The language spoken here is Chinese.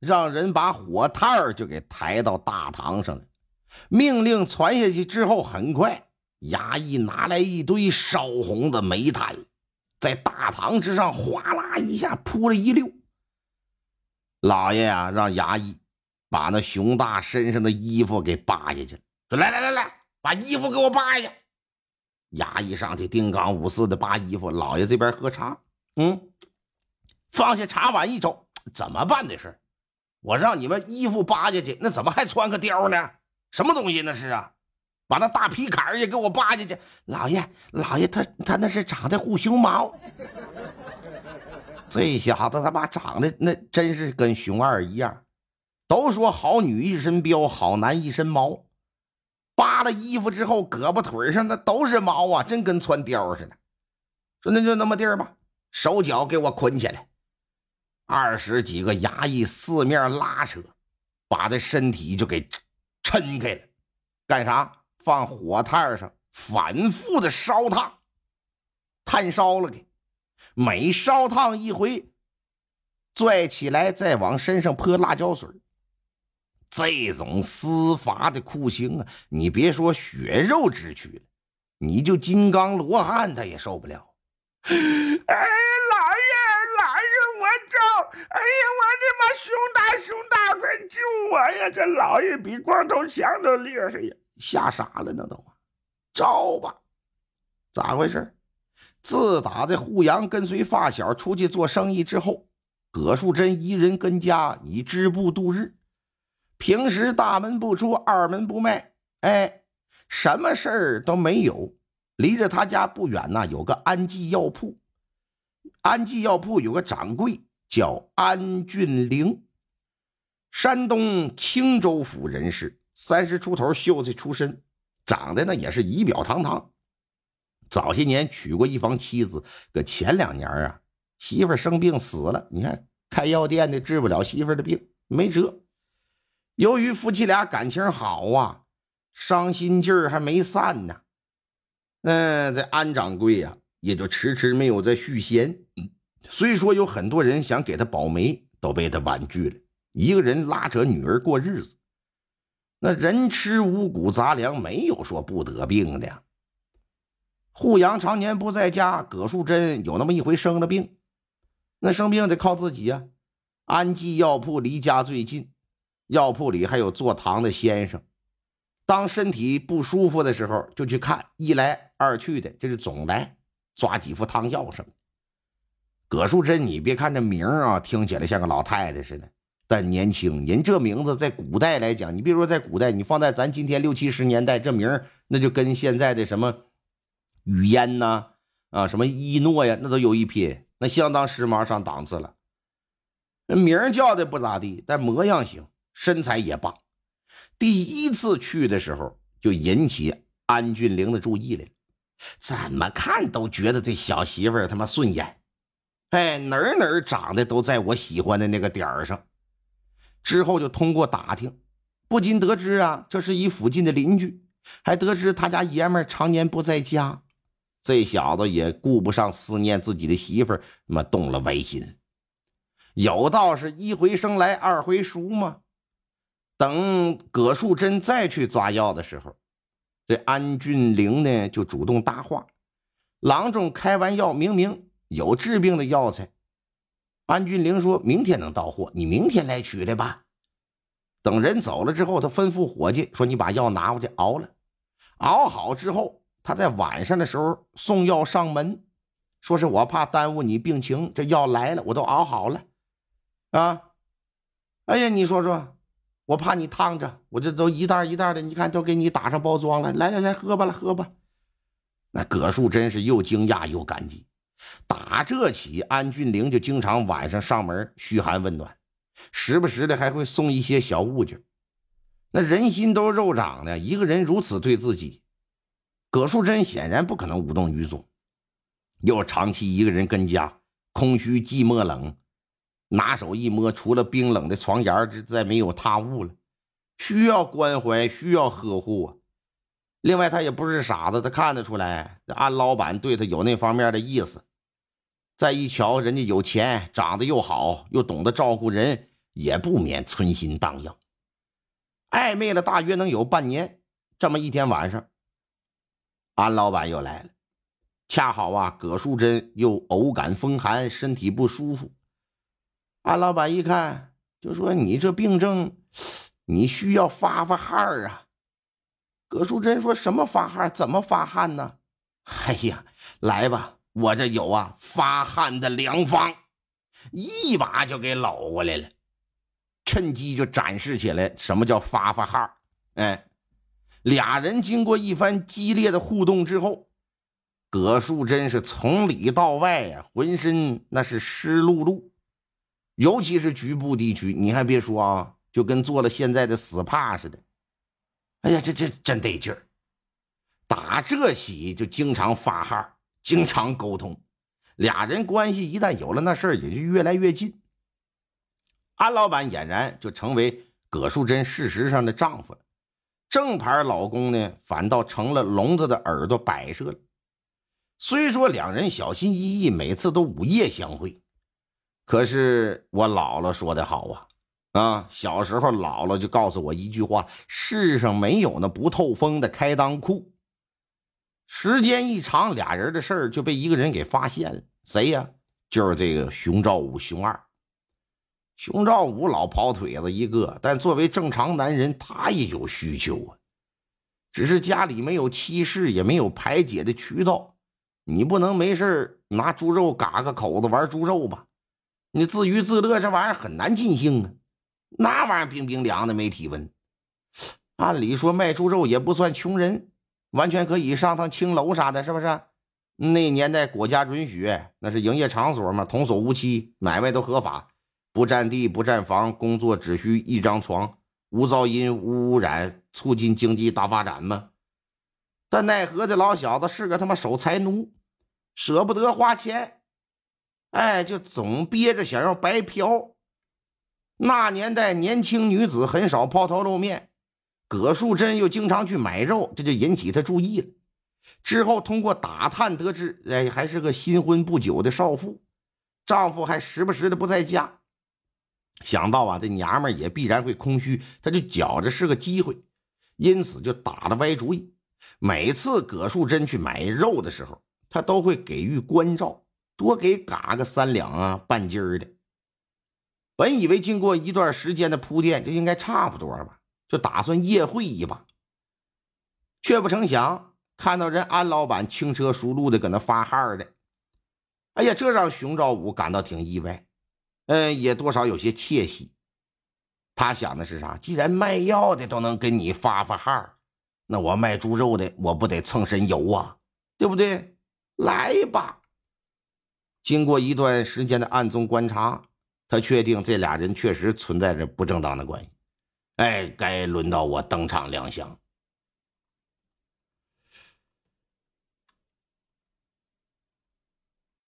让人把火炭儿就给抬到大堂上了。命令传下去之后，很快衙役拿来一堆烧红的煤炭，在大堂之上哗啦一下铺了一溜。老爷呀，让衙役把那熊大身上的衣服给扒下去，说：“来来来来，把衣服给我扒下去。”衙役上去叮当五四的扒衣服。老爷这边喝茶，嗯，放下茶碗一瞅，怎么办的事？我让你们衣服扒下去，那怎么还穿个貂呢？什么东西那是啊？把那大皮坎也给我扒下去！老爷，老爷，他他那是长的护熊毛。这小子他妈长得那真是跟熊二一样。都说好女一身膘，好男一身毛。扒了衣服之后，胳膊腿上那都是毛啊，真跟穿貂似的。说那就那么地儿吧，手脚给我捆起来。二十几个衙役四面拉扯，把这身体就给抻开了，干啥？放火炭上反复的烧烫，炭烧了给，每烧烫一回，拽起来再往身上泼辣椒水。这种司法的酷刑啊，你别说血肉之躯了，你就金刚罗汉他也受不了。哎。老爷，老爷，我这哎呀，我的妈！熊大，熊大，快救我呀！这老爷比光头强都厉害呀，吓傻了那都。招吧，咋回事？自打这户阳跟随发小出去做生意之后，葛树珍一人跟家以织布度日，平时大门不出，二门不迈，哎，什么事儿都没有。离着他家不远呐，有个安记药铺，安记药铺有个掌柜。叫安俊玲，山东青州府人士，三十出头，秀才出身，长得呢也是仪表堂堂。早些年娶过一房妻子，搁前两年啊，媳妇生病死了。你看开药店的治不了媳妇的病，没辙。由于夫妻俩感情好啊，伤心劲儿还没散呢。嗯，这安掌柜呀，也就迟迟没有再续弦。嗯虽说有很多人想给他保媒，都被他婉拒了。一个人拉扯女儿过日子，那人吃五谷杂粮，没有说不得病的。护阳常年不在家，葛树珍有那么一回生了病，那生病得靠自己呀。安济药铺离家最近，药铺里还有坐堂的先生。当身体不舒服的时候，就去看，一来二去的，这是总来抓几副汤药什么。葛淑珍，你别看这名啊，听起来像个老太太似的，但年轻。人这名字在古代来讲，你别说在古代，你放在咱今天六七十年代，这名那就跟现在的什么雨嫣呐，啊，什么一诺呀，那都有一拼，那相当时髦上档次了。名叫的不咋地，但模样行，身材也棒。第一次去的时候，就引起安俊玲的注意了，怎么看都觉得这小媳妇他妈顺眼。哎，哪儿哪儿长得都在我喜欢的那个点儿上。之后就通过打听，不仅得知啊，这是一附近的邻居，还得知他家爷们儿常年不在家。这小子也顾不上思念自己的媳妇儿，妈动了歪心。有道是一回生来二回熟嘛。等葛树珍再去抓药的时候，这安俊玲呢就主动搭话，郎中开完药，明明。有治病的药材，安俊玲说明天能到货，你明天来取来吧。等人走了之后，他吩咐伙计说：“你把药拿过去熬了，熬好之后，他在晚上的时候送药上门，说是我怕耽误你病情，这药来了，我都熬好了。啊，哎呀，你说说，我怕你烫着，我这都一袋一袋的，你看都给你打上包装了。来来来，喝吧了，喝吧。那葛树真是又惊讶又感激。”打这起，安俊玲就经常晚上上门嘘寒问暖，时不时的还会送一些小物件。那人心都是肉长的，一个人如此对自己，葛树珍显然不可能无动于衷。又长期一个人跟家，空虚寂寞冷，拿手一摸，除了冰冷的床沿再没有他物了。需要关怀，需要呵护啊。另外，他也不是傻子，他看得出来，安老板对他有那方面的意思。再一瞧，人家有钱，长得又好，又懂得照顾人，也不免春心荡漾。暧昧了大约能有半年，这么一天晚上，安老板又来了。恰好啊，葛淑珍又偶感风寒，身体不舒服。安老板一看，就说：“你这病症，你需要发发汗啊。”葛淑珍说什么发汗？怎么发汗呢？哎呀，来吧，我这有啊发汗的良方，一把就给搂过来了。趁机就展示起来什么叫发发汗哎，俩人经过一番激烈的互动之后，葛树珍是从里到外呀，浑身那是湿漉漉，尤其是局部地区，你还别说啊，就跟做了现在的 SPA 似的。哎呀，这这真得劲儿！打这喜就经常发汗，经常沟通，俩人关系一旦有了那事儿，也就越来越近。安老板俨然就成为葛淑珍事实上的丈夫了，正牌老公呢，反倒成了聋子的耳朵摆设了。虽说两人小心翼翼，每次都午夜相会，可是我姥姥说的好啊，啊，小时候姥姥就告诉我一句话：世上没有那不透风的开裆裤。时间一长，俩人的事儿就被一个人给发现了，谁呀？就是这个熊兆武，熊二。熊兆武老跑腿子一个，但作为正常男人，他也有需求啊。只是家里没有妻室，也没有排解的渠道。你不能没事拿猪肉嘎个口子玩猪肉吧？你自娱自乐，这玩意儿很难尽兴啊。那玩意儿冰冰凉的，没体温。按理说卖猪肉也不算穷人，完全可以上趟青楼啥的，是不是？那年代国家允许，那是营业场所嘛，童叟无欺，买卖都合法。不占地，不占房，工作只需一张床，无噪音，无污染，促进经济大发展嘛？但奈何这老小子是个他妈守财奴，舍不得花钱，哎，就总憋着想要白嫖。那年代年轻女子很少抛头露面，葛树珍又经常去买肉，这就引起他注意了。之后通过打探得知，哎，还是个新婚不久的少妇，丈夫还时不时的不在家。想到啊，这娘们也必然会空虚，他就觉着是个机会，因此就打了歪主意。每次葛树珍去买肉的时候，他都会给予关照，多给嘎个三两啊、半斤的。本以为经过一段时间的铺垫，就应该差不多了吧，就打算夜会一把，却不成想看到人安老板轻车熟路的搁那发汗的，哎呀，这让熊兆武感到挺意外。嗯，也多少有些窃喜。他想的是啥？既然卖药的都能跟你发发汗那我卖猪肉的，我不得蹭身油啊？对不对？来吧。经过一段时间的暗中观察，他确定这俩人确实存在着不正当的关系。哎，该轮到我登场亮相。